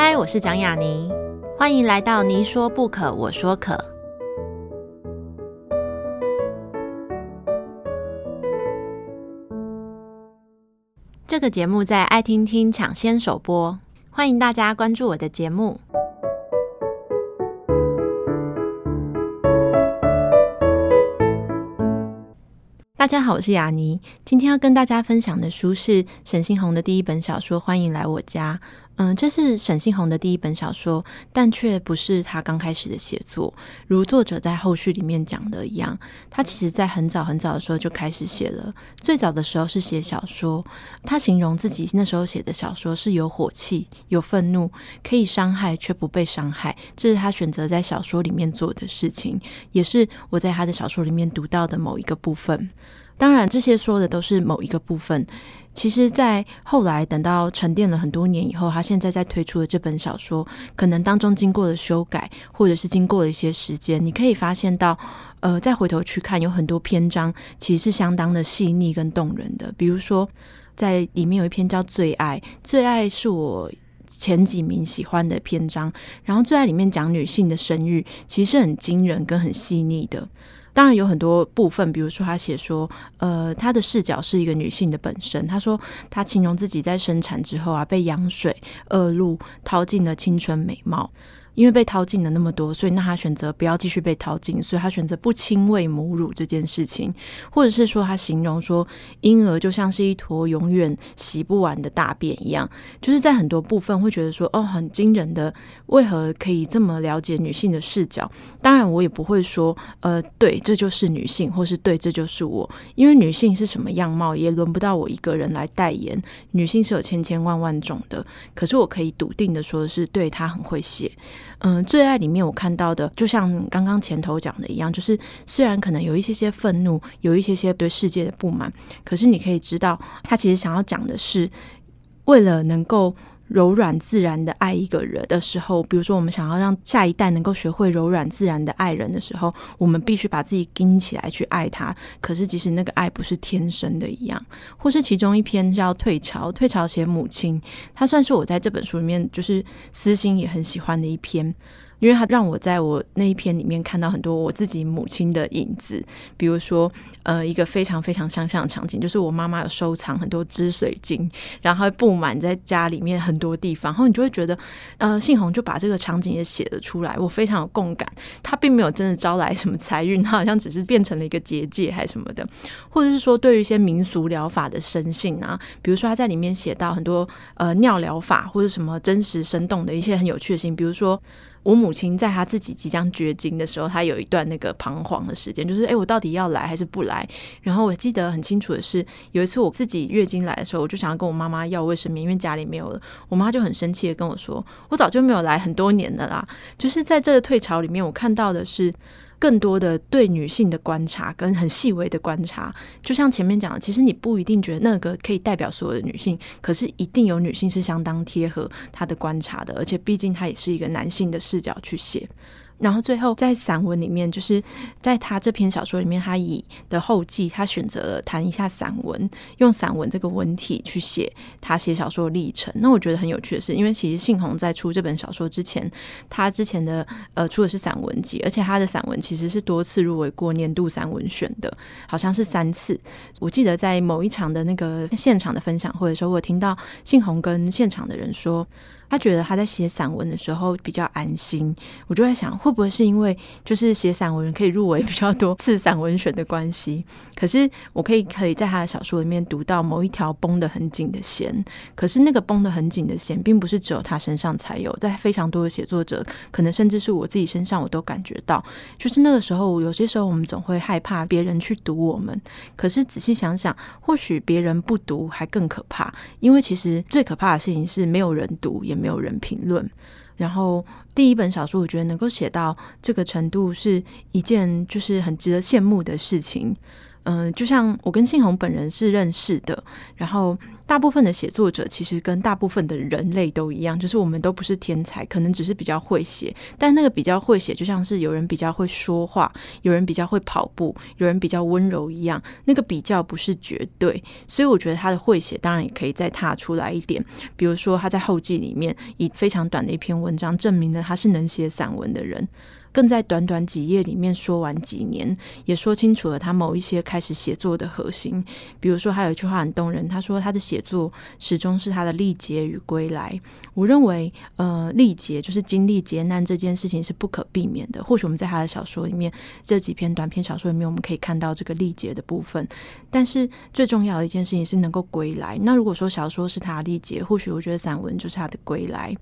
嗨，我是蒋雅妮，欢迎来到你说不可，我说可。这个节目在爱听听抢先首播，欢迎大家关注我的节目。大家好，我是雅妮，今天要跟大家分享的书是沈信宏的第一本小说《欢迎来我家》。嗯，这是沈信宏的第一本小说，但却不是他刚开始的写作。如作者在后续里面讲的一样，他其实在很早很早的时候就开始写了。最早的时候是写小说，他形容自己那时候写的小说是有火气、有愤怒，可以伤害却不被伤害。这是他选择在小说里面做的事情，也是我在他的小说里面读到的某一个部分。当然，这些说的都是某一个部分。其实，在后来等到沉淀了很多年以后，他现在在推出的这本小说，可能当中经过了修改，或者是经过了一些时间，你可以发现到，呃，再回头去看，有很多篇章其实是相当的细腻跟动人的。比如说，在里面有一篇叫《最爱》，《最爱》是我前几名喜欢的篇章。然后，《最爱》里面讲女性的生育，其实是很惊人跟很细腻的。当然有很多部分，比如说他写说，呃，他的视角是一个女性的本身。他说他形容自己在生产之后啊，被羊水、恶露掏尽了青春美貌。因为被掏尽了那么多，所以那他选择不要继续被掏尽，所以他选择不亲喂母乳这件事情，或者是说他形容说婴儿就像是一坨永远洗不完的大便一样，就是在很多部分会觉得说哦，很惊人的，为何可以这么了解女性的视角？当然我也不会说呃，对，这就是女性，或是对，这就是我，因为女性是什么样貌也轮不到我一个人来代言。女性是有千千万万种的，可是我可以笃定的说是，对，她很会写。嗯，最爱里面我看到的，就像刚刚前头讲的一样，就是虽然可能有一些些愤怒，有一些些对世界的不满，可是你可以知道，他其实想要讲的是，为了能够。柔软自然的爱一个人的时候，比如说我们想要让下一代能够学会柔软自然的爱人的时候，我们必须把自己钉起来去爱他。可是即使那个爱不是天生的一样，或是其中一篇叫《退潮》，退潮写母亲，它算是我在这本书里面就是私心也很喜欢的一篇。因为他让我在我那一篇里面看到很多我自己母亲的影子，比如说，呃，一个非常非常相像的场景，就是我妈妈有收藏很多织水晶，然后布满在家里面很多地方，然后你就会觉得，呃，信宏就把这个场景也写了出来，我非常有共感。他并没有真的招来什么财运，他好像只是变成了一个结界还是什么的，或者是说对于一些民俗疗法的深信啊，比如说他在里面写到很多呃尿疗法或者什么真实生动的一些很有趣的事情，比如说。我母亲在她自己即将绝经的时候，她有一段那个彷徨的时间，就是诶，我到底要来还是不来？然后我记得很清楚的是，有一次我自己月经来的时候，我就想要跟我妈妈要卫生棉，因为家里没有了。我妈就很生气的跟我说：“我早就没有来很多年了啦。”就是在这个退潮里面，我看到的是。更多的对女性的观察跟很细微的观察，就像前面讲的，其实你不一定觉得那个可以代表所有的女性，可是一定有女性是相当贴合她的观察的，而且毕竟她也是一个男性的视角去写。然后最后在散文里面，就是在他这篇小说里面，他以的后记，他选择了谈一下散文，用散文这个文体去写他写小说的历程。那我觉得很有趣的是，因为其实信宏在出这本小说之前，他之前的呃出的是散文集，而且他的散文其实是多次入围过年度散文选的，好像是三次。我记得在某一场的那个现场的分享会的时候，我听到信宏跟现场的人说。他觉得他在写散文的时候比较安心，我就在想，会不会是因为就是写散文可以入围比较多次散文选的关系？可是我可以可以在他的小说里面读到某一条绷得很紧的弦，可是那个绷得很紧的弦，并不是只有他身上才有，在非常多的写作者，可能甚至是我自己身上，我都感觉到，就是那个时候，有些时候我们总会害怕别人去读我们，可是仔细想想，或许别人不读还更可怕，因为其实最可怕的事情是没有人读也。没有人评论，然后第一本小说，我觉得能够写到这个程度，是一件就是很值得羡慕的事情。嗯、就像我跟信宏本人是认识的，然后大部分的写作者其实跟大部分的人类都一样，就是我们都不是天才，可能只是比较会写。但那个比较会写，就像是有人比较会说话，有人比较会跑步，有人比较温柔一样。那个比较不是绝对，所以我觉得他的会写当然也可以再踏出来一点。比如说他在后记里面以非常短的一篇文章证明了他是能写散文的人。更在短短几页里面说完几年，也说清楚了他某一些开始写作的核心。比如说，还有一句话很动人，他说他的写作始终是他的历劫与归来。我认为，呃，历劫就是经历劫难这件事情是不可避免的。或许我们在他的小说里面，这几篇短篇小说里面，我们可以看到这个历劫的部分。但是最重要的一件事情是能够归来。那如果说小说是他的历劫，或许我觉得散文就是他的归来。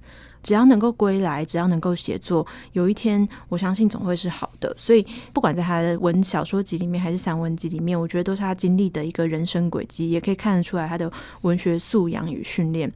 只要能够归来，只要能够写作，有一天我相信总会是好的。所以，不管在他的文小说集里面还是散文集里面，我觉得都是他经历的一个人生轨迹，也可以看得出来他的文学素养与训练。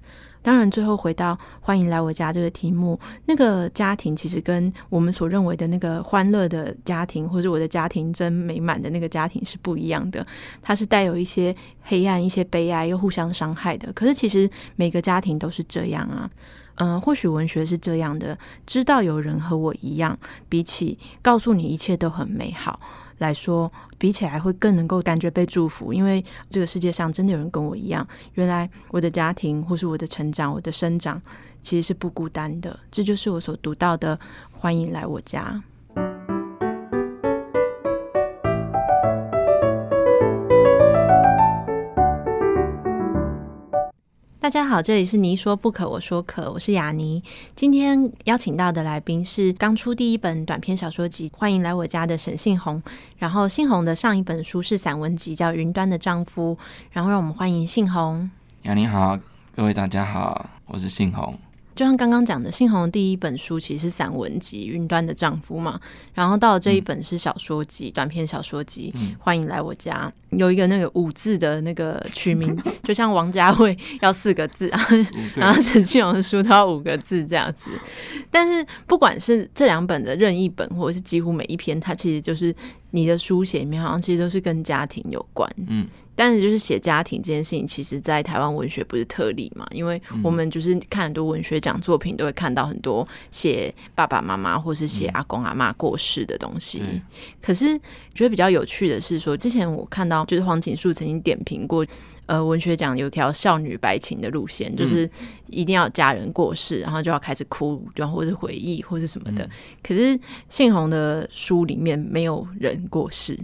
当然，最后回到欢迎来我家这个题目，那个家庭其实跟我们所认为的那个欢乐的家庭，或者我的家庭真美满的那个家庭是不一样的。它是带有一些黑暗、一些悲哀，又互相伤害的。可是，其实每个家庭都是这样啊。嗯，或许文学是这样的，知道有人和我一样，比起告诉你一切都很美好来说，比起来会更能够感觉被祝福，因为这个世界上真的有人跟我一样。原来我的家庭，或是我的成长，我的生长，其实是不孤单的。这就是我所读到的。欢迎来我家。大家好，这里是你说不可，我说可，我是雅尼。今天邀请到的来宾是刚出第一本短篇小说集《欢迎来我家》的沈信红。然后信红的上一本书是散文集，叫《云端的丈夫》。然后让我们欢迎信红。雅尼好，各位大家好，我是信红。就像刚刚讲的，信宏的第一本书其实是散文集《云端的丈夫》嘛，然后到了这一本是小说集、嗯、短篇小说集，嗯，欢迎来我家，有一个那个五字的那个取名，就像王家卫要四个字啊，然后沈信宏的书都要五个字这样子。但是不管是这两本的任意本，或者是几乎每一篇，它其实就是。你的书写里面好像其实都是跟家庭有关，嗯，但是就是写家庭这件事情，其实在台湾文学不是特例嘛，因为我们就是看很多文学奖作品，都会看到很多写爸爸妈妈或是写阿公阿妈过世的东西。嗯、可是觉得比较有趣的是说，之前我看到就是黄锦树曾经点评过。呃，文学奖有条少女白情的路线，就是一定要家人过世，然后就要开始哭，然后或是回忆，或是什么的。嗯、可是信宏的书里面没有人过世，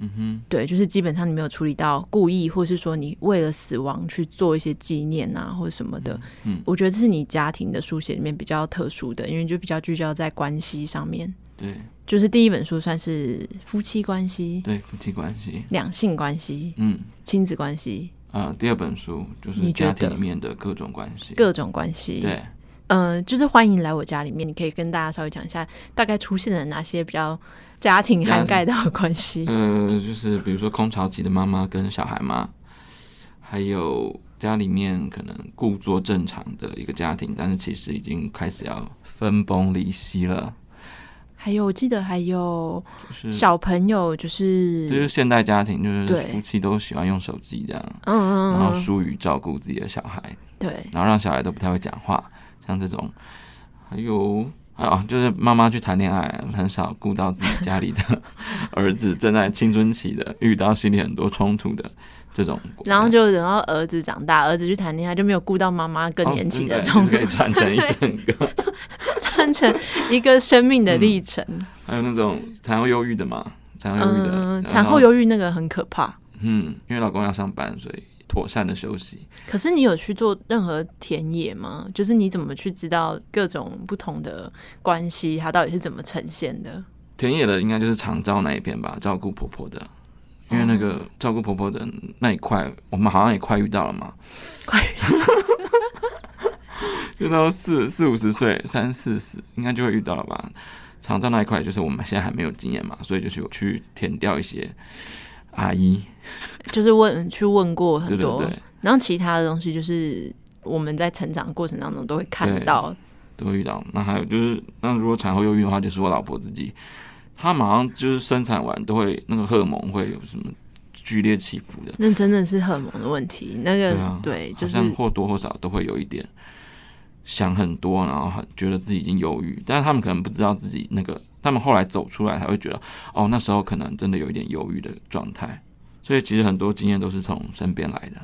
嗯哼，对，就是基本上你没有处理到故意，或是说你为了死亡去做一些纪念啊，或者什么的。嗯，我觉得这是你家庭的书写里面比较特殊的，因为就比较聚焦在关系上面。对，就是第一本书算是夫妻关系，对，夫妻关系、两性关系，嗯，亲子关系。呃，第二本书就是家庭里面的各种关系，各种关系。对，嗯、呃，就是欢迎来我家里面，你可以跟大家稍微讲一下，大概出现了哪些比较家庭涵盖到的关系。呃，就是比如说空巢期的妈妈跟小孩嘛，还有家里面可能故作正常的一个家庭，但是其实已经开始要分崩离析了。还有，我记得还有小朋友，就是就是现代家庭，就是夫妻都喜欢用手机这样，嗯嗯，然后疏于照顾自己的小孩，对，然后让小孩都不太会讲话，像这种，还有啊，就是妈妈去谈恋爱，很少顾到自己家里的 儿子正在青春期的，遇到心里很多冲突的这种，然后就等到儿子长大，儿子去谈恋爱，就没有顾到妈妈更年期的冲突，哦、可以传承一整个。串成一个生命的历程，嗯，还有那种产后忧郁的嘛，产后忧郁的，嗯，产后忧郁那个很可怕。嗯，因为老公要上班，所以妥善的休息。可是你有去做任何田野吗？就是你怎么去知道各种不同的关系，它到底是怎么呈现的？田野的应该就是长照那一边吧，照顾婆婆的。因为那个照顾婆婆的那一块，我们好像也快遇到了嘛，快遇到。就到四四五十岁，三四十应该就会遇到了吧。长照那一块就是我们现在还没有经验嘛，所以就是有去填掉一些阿姨，就是问去问过很多，对对对，然后其他的东西就是我们在成长过程当中都会看到，都会遇到。那还有就是，那如果产后忧郁的话，就是我老婆自己，她马上就是生产完都会那个荷尔蒙会有什么剧烈起伏的。那真的是荷尔蒙的问题。那个对，就是或多或少都会有一点想很多，然后很觉得自己已经忧郁，但是他们可能不知道自己那个，他们后来走出来才会觉得，哦，那时候可能真的有一点忧郁的状态。所以其实很多经验都是从身边来的。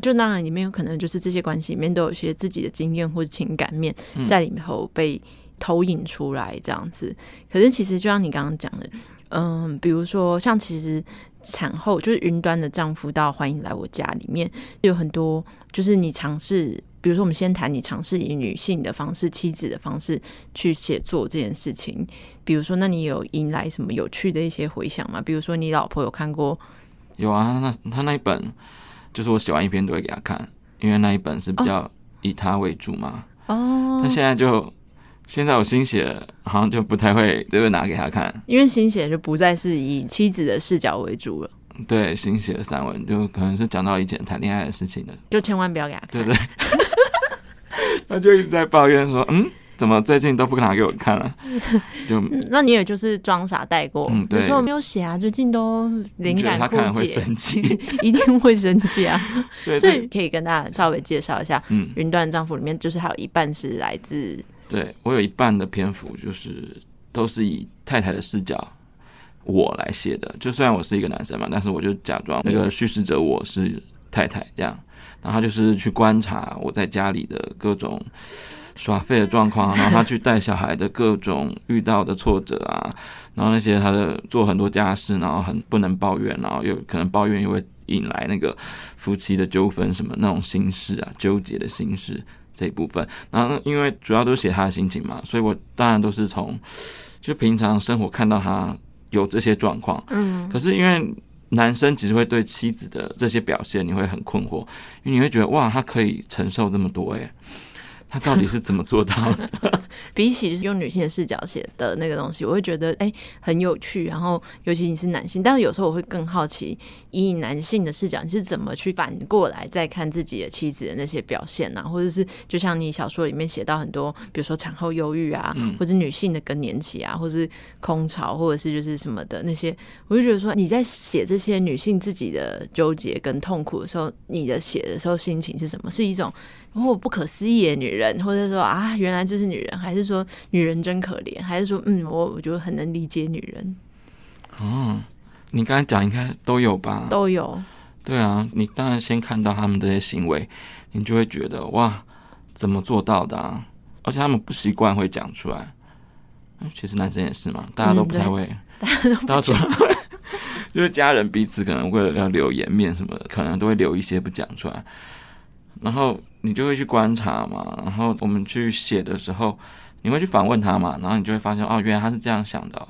就当然里面有可能就是这些关系里面都有一些自己的经验或者情感面在里头被投影出来这样子。可是其实就像你刚刚讲的，嗯，比如说像其实产后就是云端的丈夫到欢迎来我家里面有很多，就是你尝试，比如说我们先谈你尝试以女性的方式、妻子的方式去写作这件事情。比如说，那你有迎来什么有趣的一些回响吗？比如说你老婆有看过？有啊，那他那一本。就是我写完一篇都会给他看，因为那一本是比较以他为主嘛。哦。他现在就现在我新写，好像就不太会就会拿给他看，因为新写就不再是以妻子的视角为主了。对，新写的散文就可能是讲到以前谈恋爱的事情的，就千万不要给他看。对对。他就一直在抱怨说：“嗯。”怎么最近都不拿给我看了？就那你也就是装傻带过。嗯，对。有时候没有写啊，最近都灵感枯竭。他可能会生气，一定会生气啊。所以可以跟大家稍微介绍一下，嗯，《云端丈夫》里面就是还有一半是来自。对，我有一半的篇幅就是都是以太太的视角我来写的。就虽然我是一个男生嘛，但是我就假装那个叙事者我是太太这样，然后就是去观察我在家里的各种。耍废的状况，然后他去带小孩的各种遇到的挫折啊，然后那些他的做很多家事，然后很不能抱怨，然后又可能抱怨又会引来那个夫妻的纠纷什么那种心事啊，纠结的心事这一部分。然后因为主要都是写他的心情嘛，所以我当然都是从就平常生活看到他有这些状况。嗯，可是因为男生其实会对妻子的这些表现你会很困惑，因为你会觉得哇，他可以承受这么多诶。他到底是怎么做到的？比起就是用女性的视角写的那个东西，我会觉得哎、欸、很有趣。然后尤其你是男性，但是有时候我会更好奇，以男性的视角你是怎么去反过来再看自己的妻子的那些表现啊？或者是就像你小说里面写到很多，比如说产后忧郁啊，或者女性的更年期啊，或者是空巢，或者是就是什么的那些，我就觉得说你在写这些女性自己的纠结跟痛苦的时候，你的写的时候心情是什么？是一种哦不可思议的女人，或者说啊原来这是女人，还是说女人真可怜，还是说嗯我我觉得很能理解女人。嗯，你刚才讲应该都有吧？都有。对啊，你当然先看到他们这些行为，你就会觉得哇，怎么做到的啊？而且他们不习惯会讲出来。其实男生也是嘛，大家都不太会，嗯、大家都不会。就是家人彼此可能为了要留颜面什么的，可能都会留一些不讲出来。然后你就会去观察嘛，然后我们去写的时候，你会去反问他嘛，然后你就会发现哦，原来他是这样想的。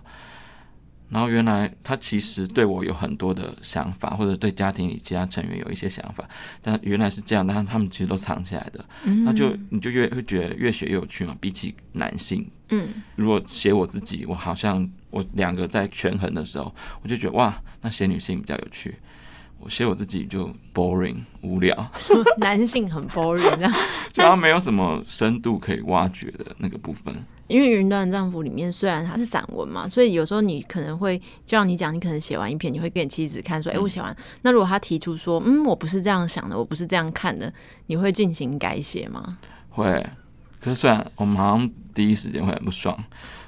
然后原来他其实对我有很多的想法，或者对家庭里其他成员有一些想法，但原来是这样，但是他们其实都藏起来的。那就你就越会觉得越写越有趣嘛。比起男性，嗯，如果写我自己，我好像我两个在权衡的时候，我就觉得哇，那写女性比较有趣。我写我自己就 boring 无聊，男性很 boring 啊，就他没有什么深度可以挖掘的那个部分。因为《云端丈夫》里面虽然它是散文嘛，所以有时候你可能会就像你讲，你可能写完一篇，你会给你妻子看说：“哎、欸，我写完。”那如果他提出说：“嗯，我不是这样想的，我不是这样看的。”你会进行改写吗？会。可是虽然我们好像第一时间会很不爽，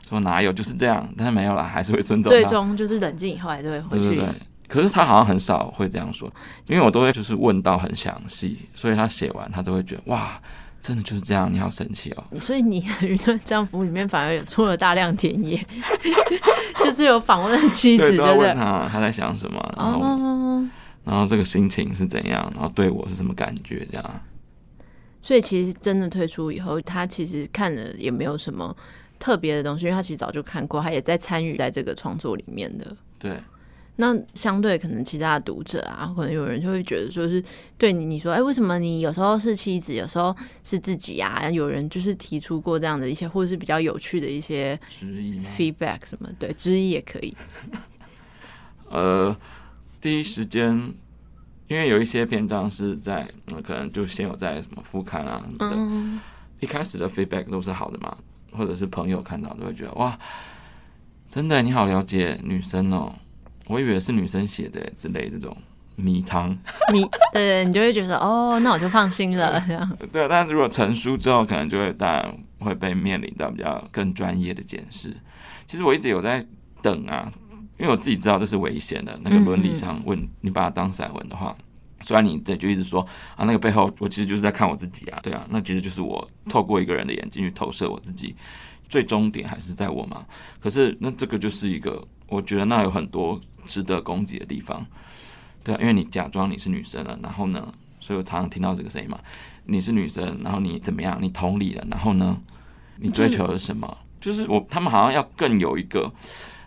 说哪有就是这样，但是没有啦，还是会尊重。最终就是冷静以后还是会回去。对对对。可是他好像很少会这样说，因为我都会就是问到很详细，所以他写完他都会觉得哇，真的就是这样，你好神奇哦。所以你《云端丈夫》里面反而有出了大量田野，就是有访问妻子，对不对？问他他在想什么，然后、oh. 然后这个心情是怎样，然后对我是什么感觉，这样。所以其实真的退出以后，他其实看了也没有什么特别的东西，因为他其实早就看过，他也在参与在这个创作里面的。对。那相对可能其他的读者啊，可能有人就会觉得说是对你，你说哎、欸，为什么你有时候是妻子，有时候是自己呀、啊？有人就是提出过这样的一些，或者是比较有趣的一些质疑 feedback 什么？对，质疑也可以。呃，第一时间，因为有一些篇章是在，呃、可能就先有在什么副刊啊什么的，嗯、一开始的 feedback 都是好的嘛，或者是朋友看到都会觉得哇，真的你好了解女生哦。我以为是女生写的之类这种迷汤，迷对，对，你就会觉得哦，那我就放心了。这样 对，但是如果成书之后，可能就会当然会被面临到比较更专业的检视。其实我一直有在等啊，因为我自己知道这是危险的。那个伦理上问你把它当散文的话，虽然你对就一直说啊，那个背后我其实就是在看我自己啊，对啊，那其实就是我透过一个人的眼睛去投射我自己，最终点还是在我嘛。可是那这个就是一个，我觉得那有很多值得攻击的地方。对啊，因为你假装你是女生了，然后呢，所以我常常听到这个声音嘛。你是女生，然后你怎么样？你同理了，然后呢，你追求的是什么？就是我他们好像要更有一个，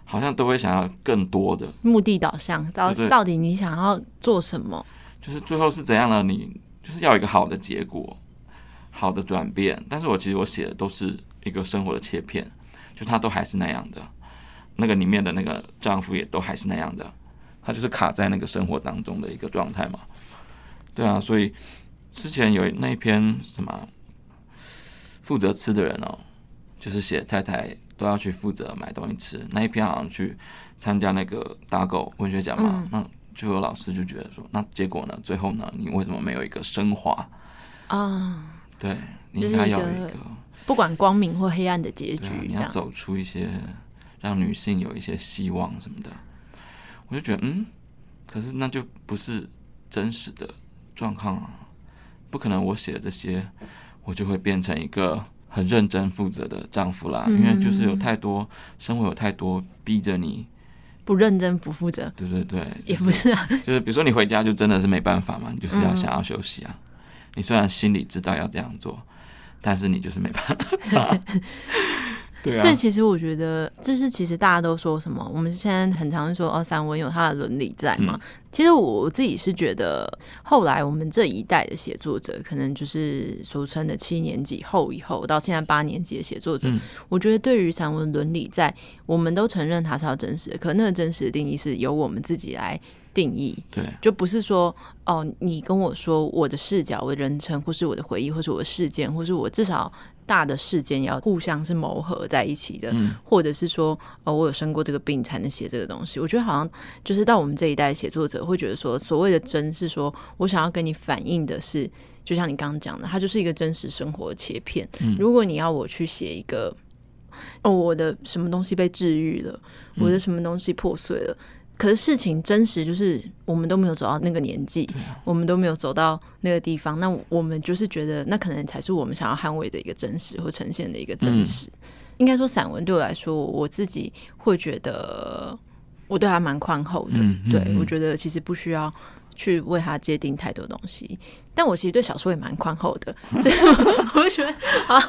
好像都会想要更多的目的导向。到到底你想要做什么？就是最后是怎样呢？你就是要一个好的结果，好的转变。但是我其实我写的都是一个生活的切片，就它都还是那样的，那个里面的那个丈夫也都还是那样的。他就是卡在那个生活当中的一个状态嘛，对啊，所以之前有那一篇什么负责吃的人哦，就是写太太都要去负责买东西吃那一篇，好像去参加那个打狗文学奖嘛，那就有老师就觉得说，那结果呢？最后呢？你为什么没有一个升华啊？对，你应该要有一个不管光明或黑暗的结局，你要走出一些让女性有一些希望什么的。我就觉得，嗯，可是那就不是真实的状况啊，不可能。我写的这些，我就会变成一个很认真负责的丈夫啦。嗯、因为就是有太多生活，有太多逼着你不认真、不负责。对对对，也不是啊，就是比如说你回家就真的是没办法嘛，你就是要想要休息啊。嗯、你虽然心里知道要这样做，但是你就是没办法。对啊、所以其实我觉得，就是其实大家都说什么，我们现在很常说哦，散文有它的伦理在嘛。嗯、其实我自己是觉得，后来我们这一代的写作者，可能就是俗称的七年级后以后到现在八年级的写作者，嗯、我觉得对于散文伦理在，我们都承认它是要真实的，可那个真实的定义是由我们自己来定义。对，就不是说哦，你跟我说我的视角、我的人称，或是我的回忆，或是我的事件，或是我至少。大的事件要互相是谋合在一起的，嗯、或者是说，哦，我有生过这个病才能写这个东西。我觉得好像就是到我们这一代写作者会觉得说，所谓的真是说我想要跟你反映的是，就像你刚刚讲的，它就是一个真实生活的切片。嗯、如果你要我去写一个，哦，我的什么东西被治愈了，我的什么东西破碎了。嗯可是事情真实就是我们都没有走到那个年纪，啊、我们都没有走到那个地方。那我们就是觉得，那可能才是我们想要捍卫的一个真实或呈现的一个真实。嗯、应该说，散文对我来说，我自己会觉得我对他蛮宽厚的。对，我觉得其实不需要去为他界定太多东西。但我其实对小说也蛮宽厚的，所以我觉得啊，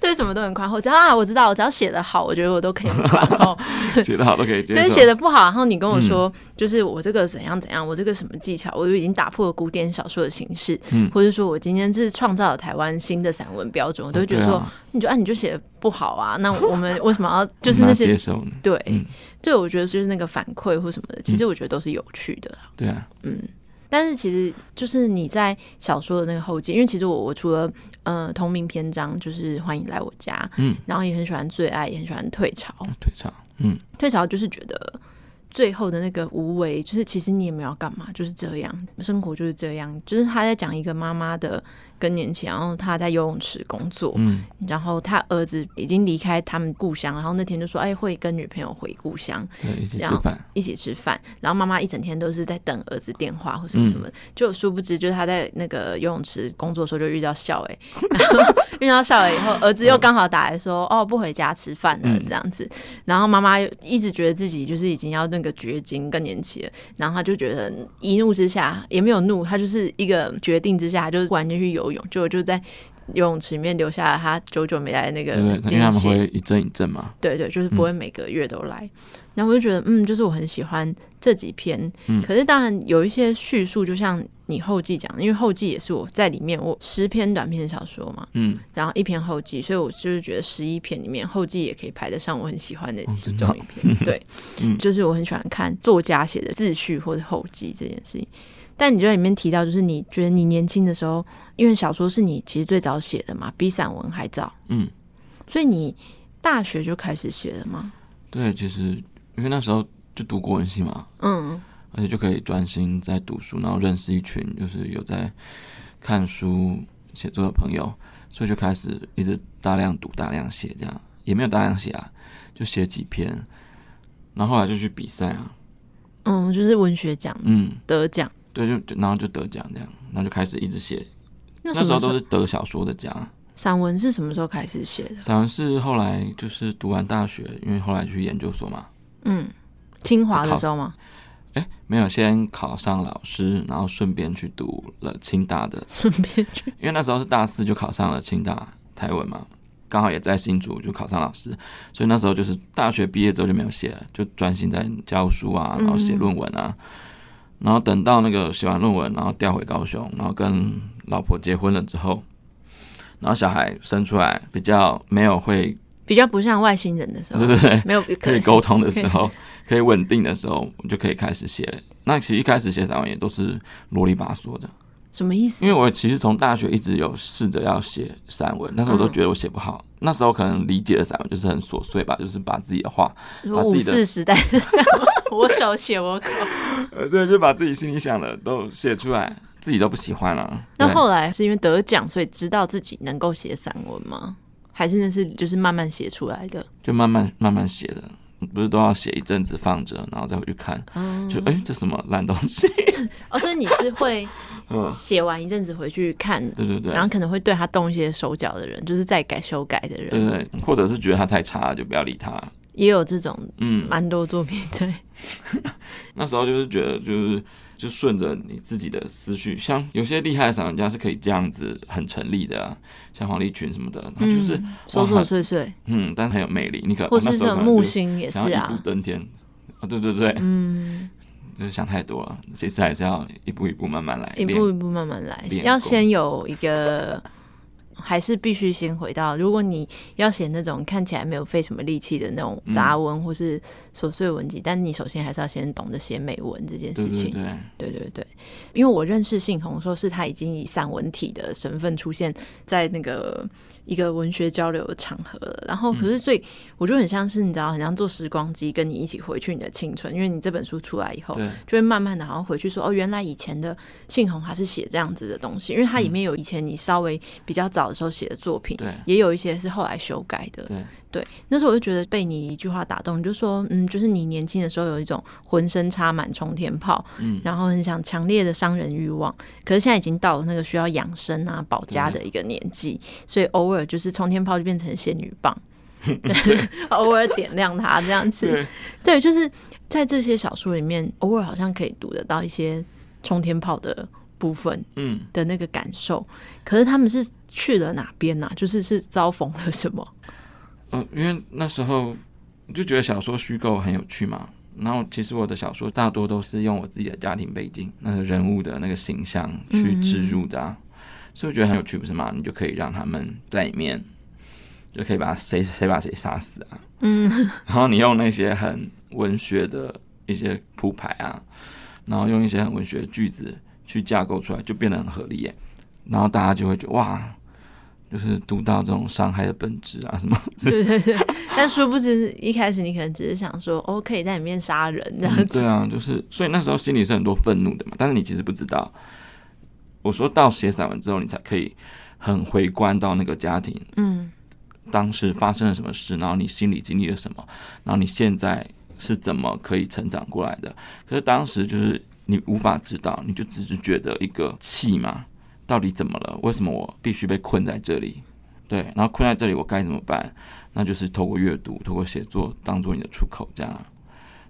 对什么都很宽厚。只要啊，我知道，我只要写的好，我觉得我都可以很宽厚。写的好都可以接受。真写的不好，然后你跟我说，就是我这个怎样怎样，我这个什么技巧，我就已经打破了古典小说的形式，嗯，或者说我今天是创造了台湾新的散文标准，我都会觉得说，你就啊，你就写的不好啊，那 我们为什么要就是那些对对，我觉得就是那个反馈或什么的，其实我觉得都是有趣的。对啊，嗯。但是其实就是你在小说的那个后记，因为其实我我除了呃同名篇章就是欢迎来我家，嗯，然后也很喜欢最爱，也很喜欢退潮，退潮，嗯，退潮就是觉得。最后的那个无为，就是其实你也没有干嘛，就是这样，生活就是这样。就是他在讲一个妈妈的更年期，然后他在游泳池工作，嗯，然后他儿子已经离开他们故乡，然后那天就说，哎，会跟女朋友回故乡，对，一起吃饭，一起吃饭。然后妈妈一整天都是在等儿子电话或什么什么，嗯、就殊不知，就是他在那个游泳池工作的时候就遇到笑哎，遇到笑了以后，儿子又刚好打来说，哦，不回家吃饭了这样子。然后妈妈又一直觉得自己就是已经要那个。绝经更年期了，然后他就觉得一怒之下也没有怒，他就是一个决定之下，就突然间去游泳，就就在游泳池里面留下了他久久没来的那个。因为他们会一阵一阵嘛，对对，就是不会每个月都来。嗯。然后我就觉得，嗯，就是我很喜欢这几篇，嗯，可是当然有一些叙述，就像你后记讲的，因为后记也是我在里面，我十篇短篇小说嘛，嗯，然后一篇后记，所以我就是觉得十一篇里面后记也可以排得上我很喜欢的其中一篇，哦、对，嗯，就是我很喜欢看作家写的自序或者后记这件事情。但你就在里面提到，就是你觉得你年轻的时候，因为小说是你其实最早写的嘛，比散文还早，嗯，所以你大学就开始写了吗？对，其实。因为那时候就读国文系嘛，嗯，而且就可以专心在读书，然后认识一群就是有在看书写作的朋友，所以就开始一直大量读、大量写，这样。也没有大量写啊，就写几篇，然后后来就去比赛啊，嗯，就是文学奖，嗯，得奖，对，就然后就得奖这样，然后就开始一直写，那时候都是得小说的奖。散文是什么时候开始写的？散文是后来就是读完大学，因为后来去研究所嘛。嗯，清华的时候吗？哎、欸，没有，先考上老师，然后顺便去读了清大的。顺便去，因为那时候是大四就考上了清大台文嘛，刚好也在新竹就考上老师，所以那时候就是大学毕业之后就没有写了，就专心在教书啊，然后写论文啊。嗯、然后等到那个写完论文，然后调回高雄，然后跟老婆结婚了之后。然后小孩生出来比较没有会比较不像外星人的时候，对对对，没有 可以沟通的时候，可以稳定的时候，我就可以开始写。那其实一开始写散文也都是啰里吧嗦的，什么意思？因为我其实从大学一直有试着要写散文，但是我都觉得我写不好。嗯、那时候可能理解的散文就是很琐碎吧，就是把自己的话，把自己的五四时代的散文，我手写我口，呃，对，就把自己心里想的都写出来。自己都不喜欢了、啊。那后来是因为得奖，所以知道自己能够写散文吗？还是那是就是慢慢写出来的？就慢慢慢慢写的，不是都要写一阵子放着，然后再回去看，嗯、就哎、欸，这什么烂东西？哦，所以你是会写完一阵子回去看，对对对，然后可能会对他动一些手脚的人，就是再改修改的人，对，对对，或者是觉得他太差，就不要理他。也有这种，嗯，蛮多作品对。那时候就是觉得就是。就顺着你自己的思绪，像有些厉害的散文家是可以这样子很成立的啊，像黄立群什么的，他就是琐琐碎碎，嗯，但是很有魅力。你可或是像木星也是啊，一步登天。啊，对对对，嗯，就是想太多了，其实还是要一步一步慢慢来，一步一步慢慢来，要先有一个。还是必须先回到，如果你要写那种看起来没有费什么力气的那种杂文或是琐碎文集，嗯、但你首先还是要先懂得写美文这件事情。对对，对对对，因为我认识信宏，说是他已经以散文体的身份出现在那个。一个文学交流的场合了，然后可是所以我就很像是你知道，很像坐时光机，跟你一起回去你的青春，因为你这本书出来以后，就会慢慢的好像回去说哦，原来以前的信宏还是写这样子的东西，因为它里面有以前你稍微比较早的时候写的作品，也有一些是后来修改的，对。那时候我就觉得被你一句话打动，你就说，嗯，就是你年轻的时候有一种浑身插满冲天炮，嗯，然后很想强烈的伤人欲望，可是现在已经到了那个需要养生啊、保家的一个年纪，所以偶尔就是冲天炮就变成仙女棒，偶尔点亮它这样子，对，就是在这些小说里面，偶尔好像可以读得到一些冲天炮的部分，嗯，的那个感受，可是他们是去了哪边呢、啊？就是是遭逢了什么？嗯，因为那时候就觉得小说虚构很有趣嘛。然后其实我的小说大多都是用我自己的家庭背景、那个人物的那个形象去植入的、啊，嗯、所以我觉得很有趣，不是吗？你就可以让他们在里面，就可以把谁谁把谁杀死啊。嗯，然后你用那些很文学的一些铺排啊，然后用一些很文学的句子去架构出来，就变得很合理耶。然后大家就会觉得哇。就是读到这种伤害的本质啊，什么？对对对。但殊不知，一开始你可能只是想说，哦，可以在里面杀人这样子、嗯。对啊，就是，所以那时候心里是很多愤怒的嘛。但是你其实不知道，我说到写散文之后，你才可以很回观到那个家庭，嗯，当时发生了什么事，然后你心里经历了什么，然后你现在是怎么可以成长过来的。可是当时就是你无法知道，你就只是觉得一个气嘛。到底怎么了？为什么我必须被困在这里？对，然后困在这里，我该怎么办？那就是透过阅读、透过写作当做你的出口，这样。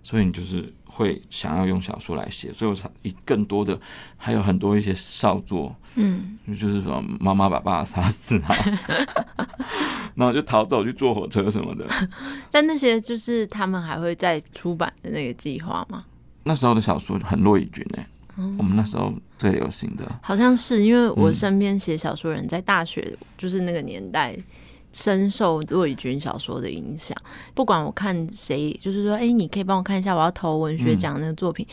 所以你就是会想要用小说来写，所以我才以更多的还有很多一些少作，嗯，就是什么妈妈把爸爸杀死啊，然后就逃走去坐火车什么的。但那些就是他们还会再出版的那个计划吗？那时候的小说很骆以军哎。我们那时候最流行的，好像是因为我身边写小说人在大学就是那个年代深受骆以军小说的影响。不管我看谁，就是说，哎，你可以帮我看一下，我要投文学奖那个作品，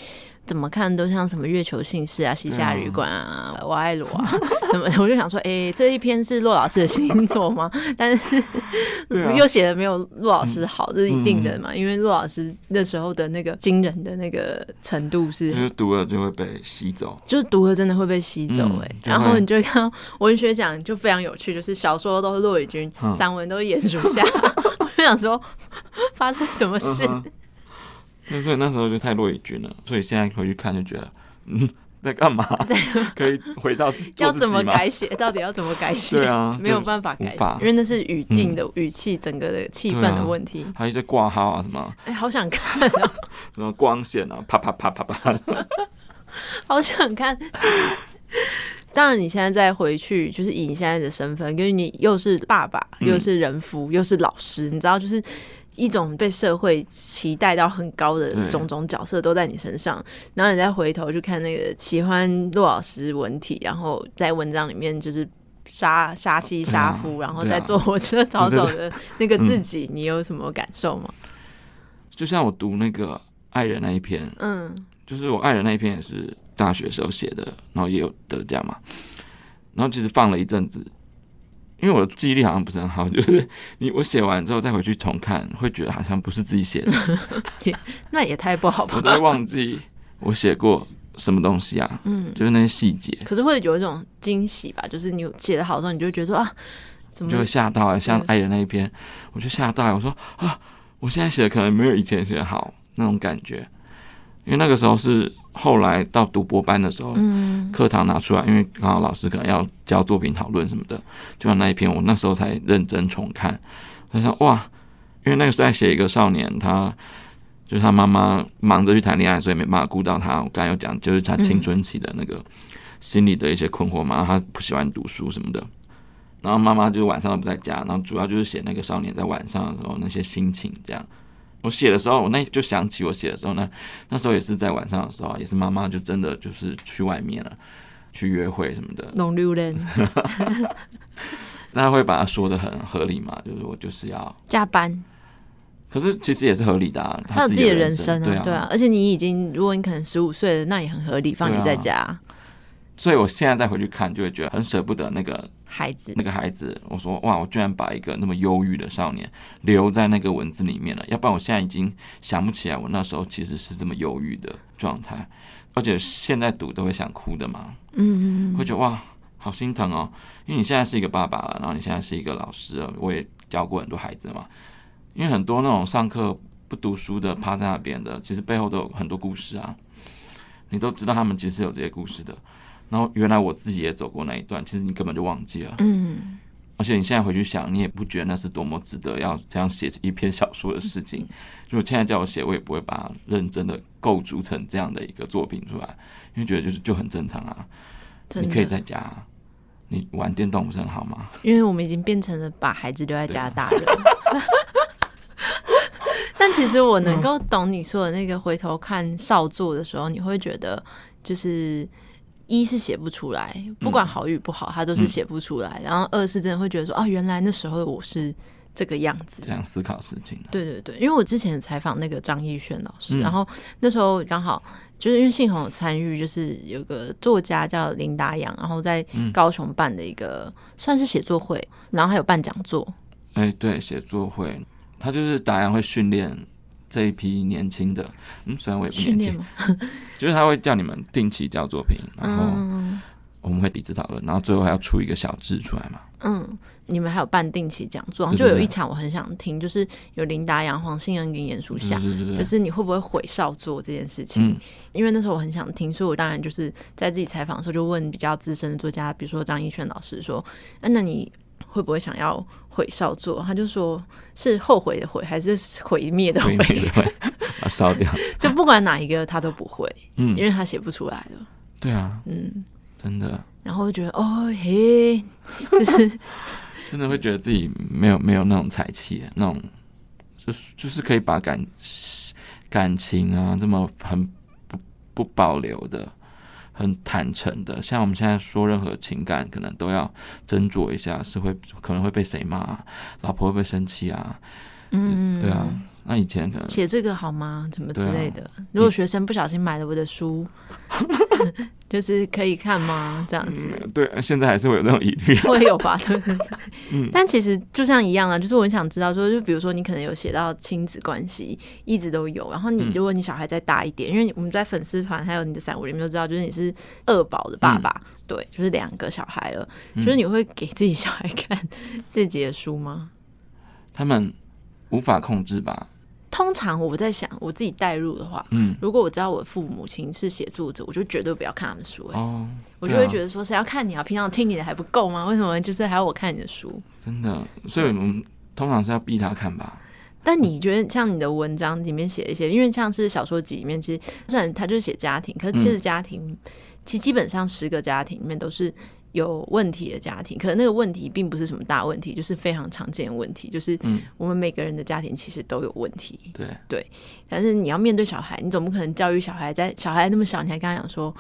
怎么看都像什么月球姓氏啊、西夏旅馆啊、我爱罗啊 什么的。我就想说，哎、欸，这一篇是骆老师的星座吗？但是、啊、又写的没有骆老师好，这是一定的嘛？嗯、因为骆老师那时候的那个惊人的那个程度是，就是读了就会被吸走，就是读了真的会被吸走哎、然后你就会看到文学奖就非常有趣，就是小说都是骆以军，嗯、散文都是鼹鼠夏。我就想说，发生什么事？嗯那所以那时候就太弱以军了，所以现在回去看就觉得，嗯，在干嘛？可以回到要怎么改写？到底要怎么改写？对啊，没有办法改写，因为那是语境的语气，整个的气氛的问题。还有一些挂号啊什么，哎，好想看啊！什么光线啊，啪啪啪啪啪，好想看。当然，你现在再回去，就是以你现在的身份，因为你又是爸爸，又是人夫，又是老师，你知道，就是。一种被社会期待到很高的种种角色都在你身上，然后你再回头去看那个喜欢骆老师文体，然后在文章里面就是杀杀妻杀夫，然后再坐火车逃走的那个自己，你有什么感受吗？就像我读那个爱人那一篇，嗯，就是我爱人那一篇也是大学时候写的，然后也有得奖嘛，然后其实放了一阵子。因为我的记忆力好像不是很好，就是你我写完之后再回去重看，会觉得好像不是自己写的，那也太不好吧？我都会忘记我写过什么东西啊，嗯，就是那些细节。可是会有一种惊喜吧，就是你写的好的时候，你就会觉得说啊，怎么就会吓到啊？像爱人那一篇，我就吓到，我说啊，我现在写的可能没有以前写的好那种感觉，因为那个时候是。后来到读博班的时候，课堂拿出来，因为刚好老师可能要交作品讨论什么的，就像那一篇，我那时候才认真重看。他说：“哇，因为那个是在写一个少年，他就是他妈妈忙着去谈恋爱，所以没办法顾到他。我刚才有讲，就是他青春期的那个心理的一些困惑嘛，他不喜欢读书什么的。然后妈妈就晚上都不在家，然后主要就是写那个少年在晚上的时候那些心情这样。”我写的时候，我那就想起我写的时候呢，那时候也是在晚上的时候，也是妈妈就真的就是去外面了，去约会什么的。弄丢人，大家会把它说的很合理嘛？就是我就是要加班，可是其实也是合理的啊。他有自己的人生啊，对啊，对啊。而且你已经，如果你可能十五岁了，那也很合理，放你在家。所以我现在再回去看，就会觉得很舍不得那个孩子。那个孩子，我说哇，我居然把一个那么忧郁的少年留在那个文字里面了。要不然我现在已经想不起来，我那时候其实是这么忧郁的状态。而且现在读都会想哭的嘛，嗯嗯，会觉得哇，好心疼哦。因为你现在是一个爸爸了，然后你现在是一个老师了，我也教过很多孩子嘛。因为很多那种上课不读书的，趴在那边的，其实背后都有很多故事啊。你都知道他们其实是有这些故事的。然后原来我自己也走过那一段，其实你根本就忘记了。嗯，而且你现在回去想，你也不觉得那是多么值得要这样写一篇小说的事情。如果现在叫我写，我也不会把它认真的构筑成这样的一个作品出来，因为觉得就是就很正常啊。你可以在家，你玩电动不是很好吗？因为我们已经变成了把孩子留在家的大人。但其实我能够懂你说的那个，回头看少作的时候，你会觉得就是。一是写不出来，不管好与不好，他都是写不出来。嗯、然后二是真的会觉得说，啊，原来那时候的我是这个样子，这样思考事情。对对对，因为我之前采访那个张艺轩老师，嗯、然后那时候刚好就是因为信宏有参与，就是有个作家叫林达阳，然后在高雄办的一个、嗯、算是写作会，然后还有办讲座。哎，对，写作会，他就是达阳会训练。这一批年轻的，嗯，虽然我也不年轻，就是他会叫你们定期交作品，然后我们会彼此讨论，然后最后还要出一个小志出来嘛。嗯，你们还有办定期讲座，就有一场我很想听，就是有林达阳、黄信恩跟严淑夏，就是你会不会毁少作这件事情？因为那时候我很想听，所以我当然就是在自己采访的时候就问比较资深的作家，比如说张一轩老师说：“啊，那你？”会不会想要毁少作？他就说是后悔的悔，还是毁灭的 毁？啊，烧掉。就不管哪一个，他都不会，嗯，因为他写不出来了。对啊，嗯，真的。然后就觉得，哦嘿，就是 真的会觉得自己没有没有那种才气，那种就是就是可以把感感情啊这么很不不保留的。很坦诚的，像我们现在说任何情感，可能都要斟酌一下，是会可能会被谁骂，老婆会不会生气啊？嗯，对啊，那以前可能写这个好吗？什么之类的。啊、如果学生不小心买了我的书，就是可以看吗？这样子。嗯、对，现在还是会有这种疑虑、啊。会有吧？对对对。嗯。但其实就像一样啊，就是我很想知道说，就比如说你可能有写到亲子关系，一直都有。然后你如果你小孩再大一点，嗯、因为我们在粉丝团还有你的散文里面都知道，就是你是二宝的爸爸，嗯、对，就是两个小孩了。就是你会给自己小孩看自己的书吗？他们无法控制吧。通常我在想，我自己带入的话，嗯，如果我知道我的父母亲是写作者，我就绝对不要看他们书、欸。哦，我就会觉得说，谁要看你啊？平常听你的还不够吗？为什么就是还要我看你的书？真的，所以我们通常是要逼他看吧。但你觉得像你的文章里面写一些，因为像是小说集里面，其实虽然他就是写家庭，可是其实家庭、嗯、其实基本上十个家庭里面都是。有问题的家庭，可能那个问题并不是什么大问题，就是非常常见的问题，就是我们每个人的家庭其实都有问题。嗯、对对，但是你要面对小孩，你总不可能教育小孩，在小孩那么小，你还跟他讲说：“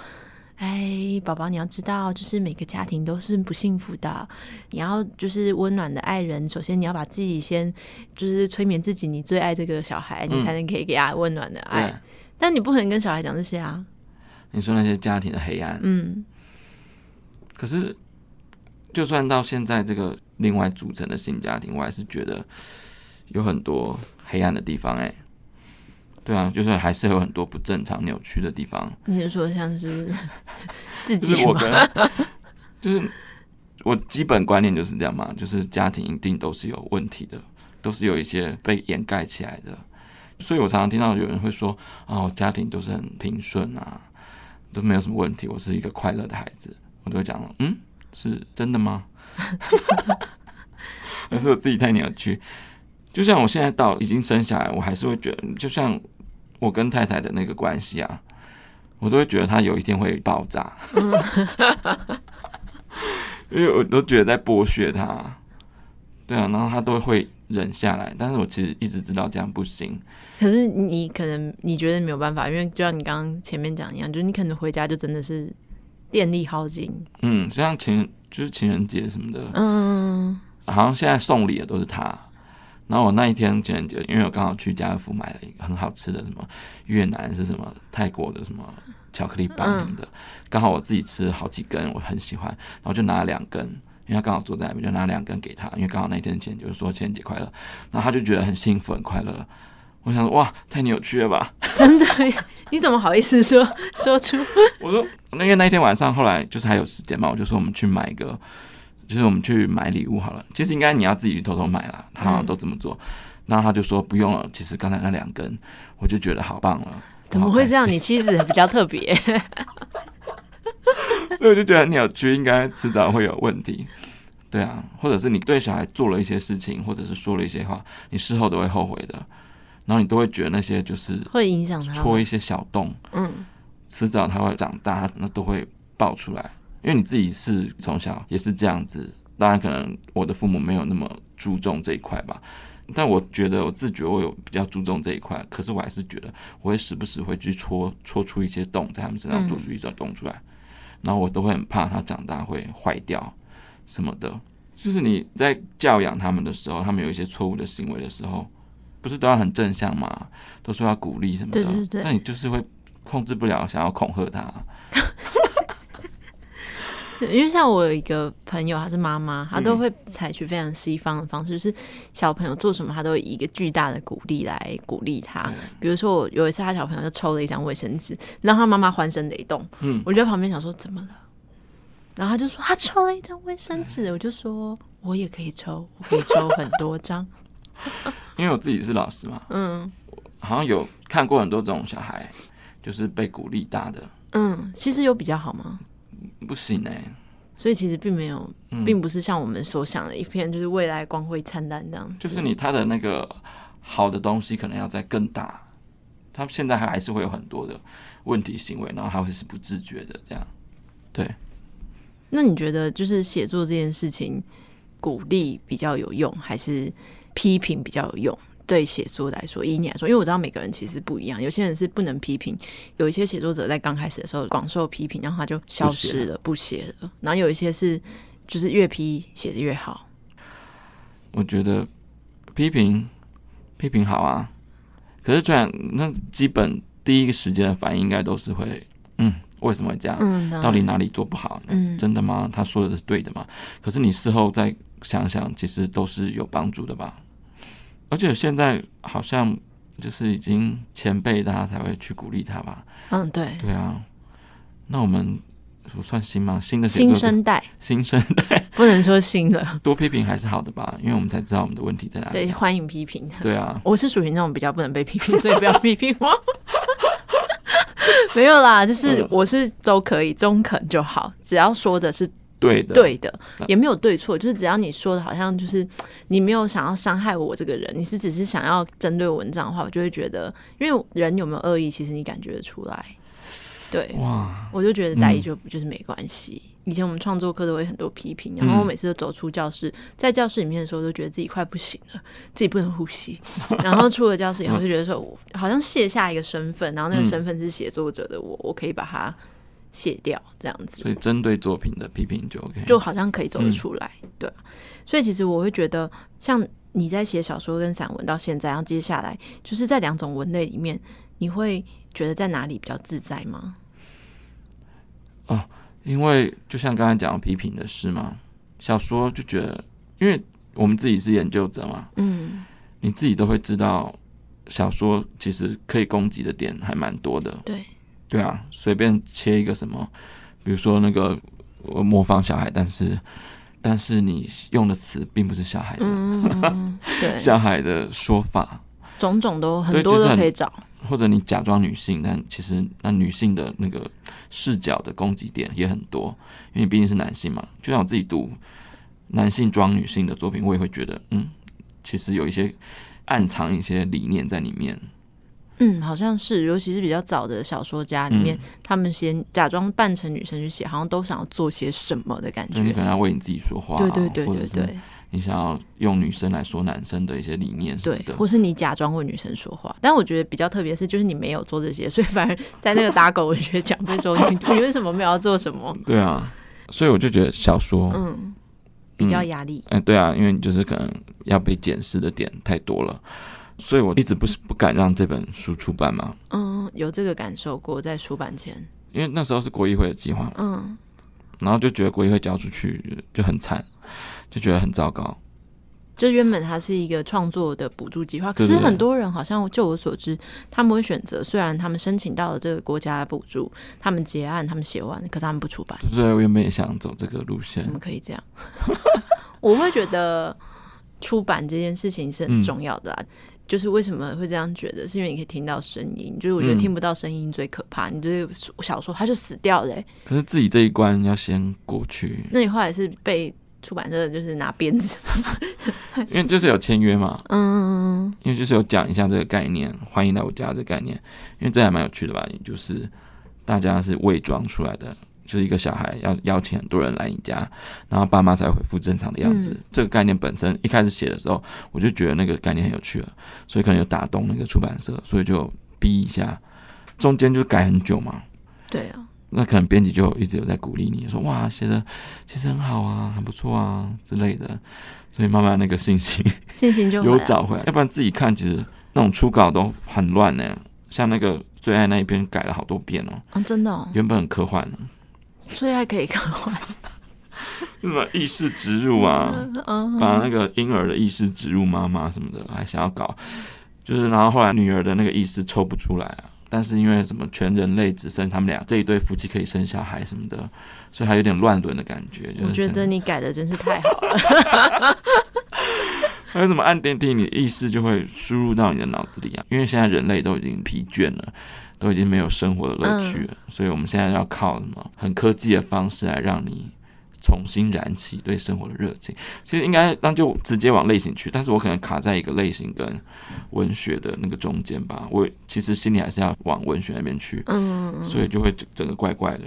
哎，宝宝，你要知道，就是每个家庭都是不幸福的。你要就是温暖的爱人，首先你要把自己先就是催眠自己，你最爱这个小孩，你才能可以给他温暖的爱。嗯、但你不可能跟小孩讲这些啊。你说那些家庭的黑暗，嗯。可是，就算到现在这个另外组成的新家庭，我还是觉得有很多黑暗的地方。哎，对啊，就是还是有很多不正常、扭曲的地方。你是说像是 自己吗？我跟就是我基本观念就是这样嘛，就是家庭一定都是有问题的，都是有一些被掩盖起来的。所以我常常听到有人会说：“哦，家庭都是很平顺啊，都没有什么问题，我是一个快乐的孩子。”我都会讲了，嗯，是真的吗？还是我自己太扭曲？就像我现在到已经生下来，我还是会觉得，就像我跟太太的那个关系啊，我都会觉得他有一天会爆炸，因为我都觉得在剥削他。对啊，然后他都会忍下来，但是我其实一直知道这样不行。可是你可能你觉得没有办法，因为就像你刚刚前面讲一样，就是你可能回家就真的是。电力耗尽，嗯，像情就是情人节什么的，嗯，好像现在送礼的都是他。然后我那一天情人节，因为我刚好去家乐福买了一个很好吃的什么越南是什么泰国的什么巧克力棒什么的，刚、嗯、好我自己吃了好几根，我很喜欢，然后就拿了两根，因为他刚好坐在那边，就拿两根给他，因为刚好那天情人节就是说情人节快乐，然后他就觉得很幸福很快乐。我想说哇，太扭曲了吧！真的，你怎么好意思说说出？我说，那因为那一天晚上，后来就是还有时间嘛，我就说我们去买一个，就是我们去买礼物好了。其实应该你要自己去偷偷买啦，他好像都这么做。嗯、然后他就说不用了。其实刚才那两根，我就觉得好棒了。怎么会这样？你妻子比较特别，所以我就觉得很扭曲，应该迟早会有问题。对啊，或者是你对小孩做了一些事情，或者是说了一些话，你事后都会后悔的。然后你都会觉得那些就是会影响它，戳一些小洞，嗯，迟早它会长大，那都会爆出来。因为你自己是从小也是这样子，当然可能我的父母没有那么注重这一块吧，但我觉得我自觉我有比较注重这一块，可是我还是觉得我会时不时会去戳戳出一些洞，在他们身上做出一些洞出来，嗯，然后我都会很怕他长大会坏掉什么的。就是你在教养他们的时候，他们有一些错误的行为的时候。不是都要很正向吗？都说要鼓励什么的，对对对，但你就是会控制不了，想要恐吓他。因为像我有一个朋友，她是妈妈，她都会采取非常西方的方式，就是小朋友做什么，她都会以一个巨大的鼓励来鼓励他。比如说，我有一次，他小朋友就抽了一张卫生纸，让他妈妈欢声雷动。嗯，我就在旁边想说怎么了，然后他就说他抽了一张卫生纸，我就说我也可以抽，我可以抽很多张。因为我自己是老师嘛，嗯，好像有看过很多这种小孩，就是被鼓励大的，嗯，其实有比较好吗？不行哎、欸，所以其实并没有，并不是像我们所想的一片就是未来光辉灿烂这样，就是你他的那个好的东西可能要再更大，他现在还还是会有很多的问题行为，然后他会是不自觉的这样，对。那你觉得就是写作这件事情，鼓励比较有用，还是？批评比较有用，对写作来说，以你来说，因为我知道每个人其实不一样，有些人是不能批评，有一些写作者在刚开始的时候广受批评，然后他就消失了，不写了，了。然后有一些是就是越批写的越好。我觉得批评批评好啊，可是虽然那基本第一个时间的反应应该都是会，嗯，为什么会这样？嗯，到底哪里做不好？嗯，真的吗？他说的是对的吗？可是你事后再想想，其实都是有帮助的吧。而且现在好像就是已经前辈，大家才会去鼓励他吧。嗯，对，对啊。那我们不算新吗？新的新生代，新生代 不能说新的，多批评还是好的吧，因为我们才知道我们的问题在哪里。所以欢迎批评。对啊，我是属于那种比较不能被批评，所以不要批评我。没有啦，就是我是都可以中肯就好，只要说的是对的，对的，也没有对错，就是只要你说的好像就是你没有想要伤害我这个人，你是只是想要针对文章的话，我就会觉得，因为人有没有恶意，其实你感觉得出来。对，哇，我就觉得大意就就是没关系。嗯、以前我们创作课都会很多批评，然后我每次都走出教室，在教室里面的时候，都觉得自己快不行了，自己不能呼吸。然后出了教室以后，就觉得说我好像卸下一个身份，然后那个身份是写作者的我，我可以把它卸掉，这样子。所以针对作品的批评就 OK，就好像可以走得出来。嗯、对，所以其实我会觉得，像你在写小说跟散文到现在，然后接下来就是在两种文类里面，你会觉得在哪里比较自在吗？哦，因为就像刚才讲批评的事嘛，小说就觉得，因为我们自己是研究者嘛，嗯，你自己都会知道，小说其实可以攻击的点还蛮多的，对，对啊，随便切一个什么，比如说那个我模仿小孩，但是但是你用的词并不是小孩的，嗯，对，小孩的说法，种种都很多都可以找。或者你假装女性，但其实那女性的那个视角的攻击点也很多，因为你毕竟是男性嘛。就像我自己读男性装女性的作品，我也会觉得，嗯，其实有一些暗藏一些理念在里面。嗯，好像是，尤其是比较早的小说家里面，嗯、他们先假装扮成女生去写，好像都想要做些什么的感觉。你可能要为你自己说话，对对对对对。你想要用女生来说男生的一些理念，对，或是你假装为女生说话，但我觉得比较特别是，就是你没有做这些，所以反而在那个打狗文学奖被说你你为什么没有要做什么？对啊，所以我就觉得小说嗯比较压力，哎、嗯欸、对啊，因为就是可能要被检视的点太多了，所以我一直不是不敢让这本书出版嘛。嗯，有这个感受过在出版前，因为那时候是国议会的计划，嗯，然后就觉得国议会交出去就很惨。就觉得很糟糕，就原本它是一个创作的补助计划，可是很多人好像就我所知，他们会选择，虽然他们申请到了这个国家的补助，他们结案，他们写完，可是他们不出版。对，我原本也想走这个路线，怎么可以这样？我会觉得出版这件事情是很重要的啊。嗯、就是为什么会这样觉得？是因为你可以听到声音，就是我觉得听不到声音最可怕。嗯、你这个小说它就死掉了，欸，可是自己这一关要先过去。那你后来是被？出版社就是拿鞭子，因为就是有签约嘛，嗯，因为就是有讲一下这个概念，欢迎来我家这个概念，因为这还蛮有趣的吧，就是大家是伪装出来的，就是一个小孩要邀请很多人来你家，然后爸妈才恢复正常的样子。嗯、这个概念本身一开始写的时候，我就觉得那个概念很有趣了，所以可能有打动那个出版社，所以就逼一下，中间就改很久嘛，对啊。那可能编辑就一直有在鼓励你说，哇，写的其实很好啊，很不错啊之类的，所以慢慢那个信心信心就有找回来。要不然自己看，其实那种初稿都很乱呢。像那个最爱那一篇改了好多遍哦。啊，真的哦。原本很科幻。最爱可以看坏。什么意识植入啊？把那个婴儿的意识植入妈妈什么的，还想要搞，就是然后后来女儿的那个意识抽不出来啊。但是因为什么全人类只剩他们俩这一对夫妻可以生小孩什么的，所以还有点乱伦的感觉。就是、我觉得你改的真是太好了。还有什么按电梯，你的意识就会输入到你的脑子里啊？因为现在人类都已经疲倦了，都已经没有生活的乐趣了，嗯、所以我们现在要靠什么很科技的方式来让你。重新燃起对生活的热情，其实应该那就直接往类型去，但是我可能卡在一个类型跟文学的那个中间吧。我其实心里还是要往文学那边去，嗯，所以就会整个怪怪的。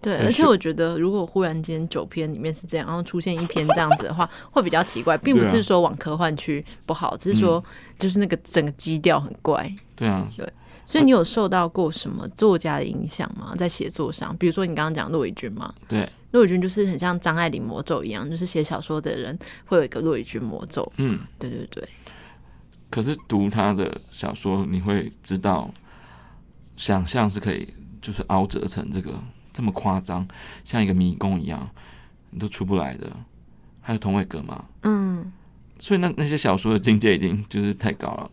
对，而且我觉得如果忽然间九篇里面是这样，然后出现一篇这样子的话，会比较奇怪，并不是说往科幻去不好，只是说就是那个整个基调很怪。对啊，对。所以你有受到过什么作家的影响吗？在写作上，比如说你刚刚讲骆以军嘛？对，骆以军就是很像张爱玲魔咒一样，就是写小说的人会有一个骆以军魔咒。嗯，对对对。可是读他的小说，你会知道，想象是可以，就是凹折成这个这么夸张，像一个迷宫一样，你都出不来的。还有童伟格嘛，嗯，所以那那些小说的境界已经就是太高了。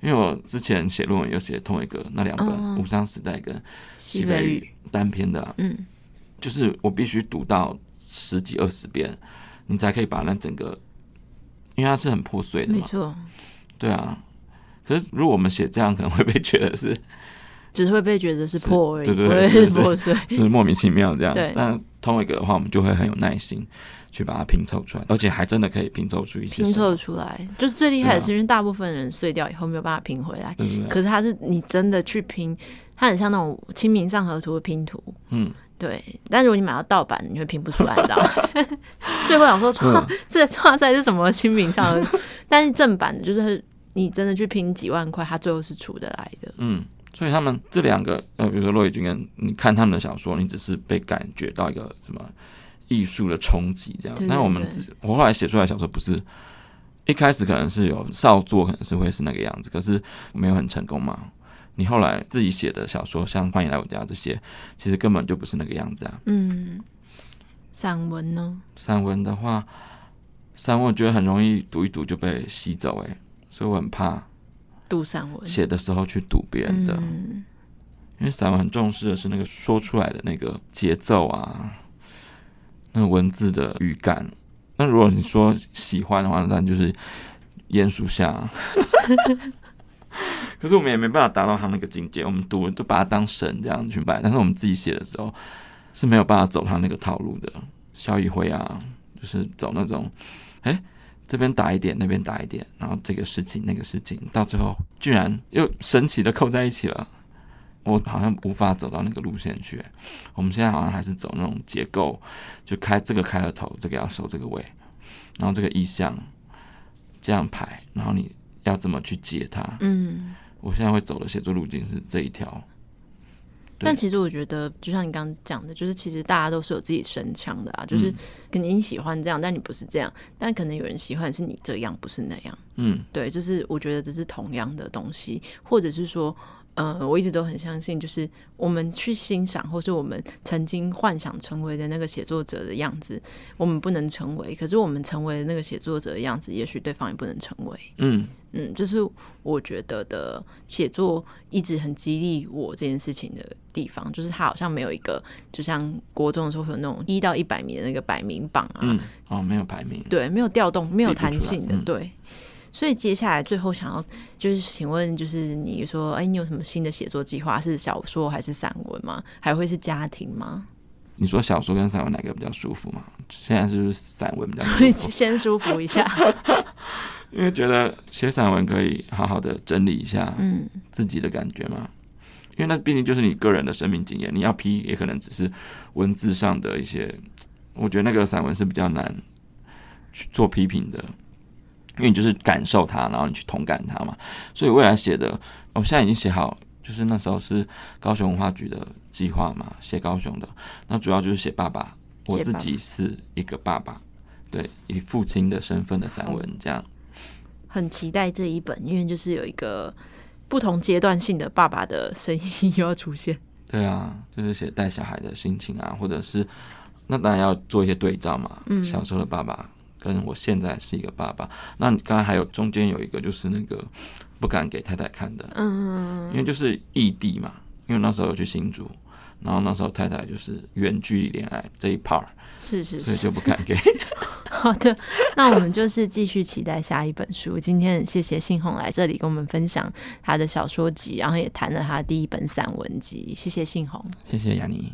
因为我之前写论文有写同一个那两本《无伤时代》跟《西北雨》单篇的，嗯，就是我必须读到十几二十遍，你才可以把那整个，因为它是很破碎的嘛，没错，对啊。可是如果我们写这样，可能会被觉得是，只会被觉得是破而已，对对对，是破碎，是莫名其妙这样。对，但童伟格的话，我们就会很有耐心。去把它拼凑出来，而且还真的可以拼凑出一些。拼凑出来，就是最厉害的是，因为大部分人碎掉以后没有办法拼回来。可是它是你真的去拼，它很像那种《清明上河图》的拼图。嗯，对。但如果你买到盗版，你会拼不出来，知道吗？最后想说，哇，这哇塞是什么《清明上河图》？但是正版的，就是你真的去拼几万块，它最后是出得来的。嗯，所以他们这两个，呃，比如说骆以军跟你看他们的小说，你只是被感觉到一个什么？艺术的冲击，这样。那我们我后来写出来小说，不是一开始可能是有少作，可能是会是那个样子，可是没有很成功嘛。你后来自己写的小说，像《欢迎来我家》这些，其实根本就不是那个样子啊。嗯，散文呢？散文的话，散文我觉得很容易读一读就被吸走，哎，所以我很怕读散文写的时候去读别人的，嗯，因为散文很重视的是那个说出来的那个节奏啊。那文字的语感，那如果你说喜欢的话，那就是鼹鼠下。可是我们也没办法达到他那个境界，我们读就把它当神这样去拜。但是我们自己写的时候是没有办法走他那个套路的。萧一辉啊，就是走那种，哎、欸，这边打一点，那边打一点，然后这个事情那个事情，到最后居然又神奇的扣在一起了。我好像无法走到那个路线去。我们现在好像还是走那种结构，就开这个开了头，这个要收这个尾，然后这个意象这样排，然后你要怎么去接它？嗯，我现在会走的写作路径是这一条。但其实我觉得，就像你刚刚讲的，就是其实大家都是有自己神腔的啊，就是肯定你喜欢这样，但你不是这样，但可能有人喜欢是你这样，不是那样。嗯，对，就是我觉得这是同样的东西，或者是说。呃，我一直都很相信，就是我们去欣赏，或是我们曾经幻想成为的那个写作者的样子，我们不能成为。可是我们成为的那个写作者的样子，也许对方也不能成为。嗯嗯，就是我觉得的写作一直很激励我这件事情的地方，就是它好像没有一个，就像国中的时候会有那种一到一百名的那个排名榜啊，嗯，哦，没有排名，对，没有调动，没有弹性的，嗯、对。所以接下来最后想要就是请问，就是你说，哎，你有什么新的写作计划？是小说还是散文吗？还会是家庭吗？你说小说跟散文哪个比较舒服吗？现在是散文比较舒服？先舒服一下，因为觉得写散文可以好好的整理一下，嗯，自己的感觉嘛。嗯、因为那毕竟就是你个人的生命经验，你要批也可能只是文字上的一些。我觉得那个散文是比较难去做批评的。因为你就是感受它，然后你去同感它嘛，所以未来写的，我现在已经写好，就是那时候是高雄文化局的计划嘛，写高雄的，那主要就是写爸爸，我自己是一个爸爸，对，以父亲的身份的散文这样。很期待这一本，因为就是有一个不同阶段性的爸爸的声音又要出现。对啊，就是写带小孩的心情啊，或者是那当然要做一些对照嘛，嗯，小时候的爸爸。跟我现在是一个爸爸，那你刚才还有中间有一个就是那个不敢给太太看的，嗯，因为就是异地嘛，因为那时候有去新竹，然后那时候太太就是远距离恋爱这一 part，是是是，所以就不敢给。好的，那我们就是继续期待下一本书。今天谢谢信宏来这里跟我们分享他的小说集，然后也谈了他第一本散文集。谢谢信宏，谢谢雅妮。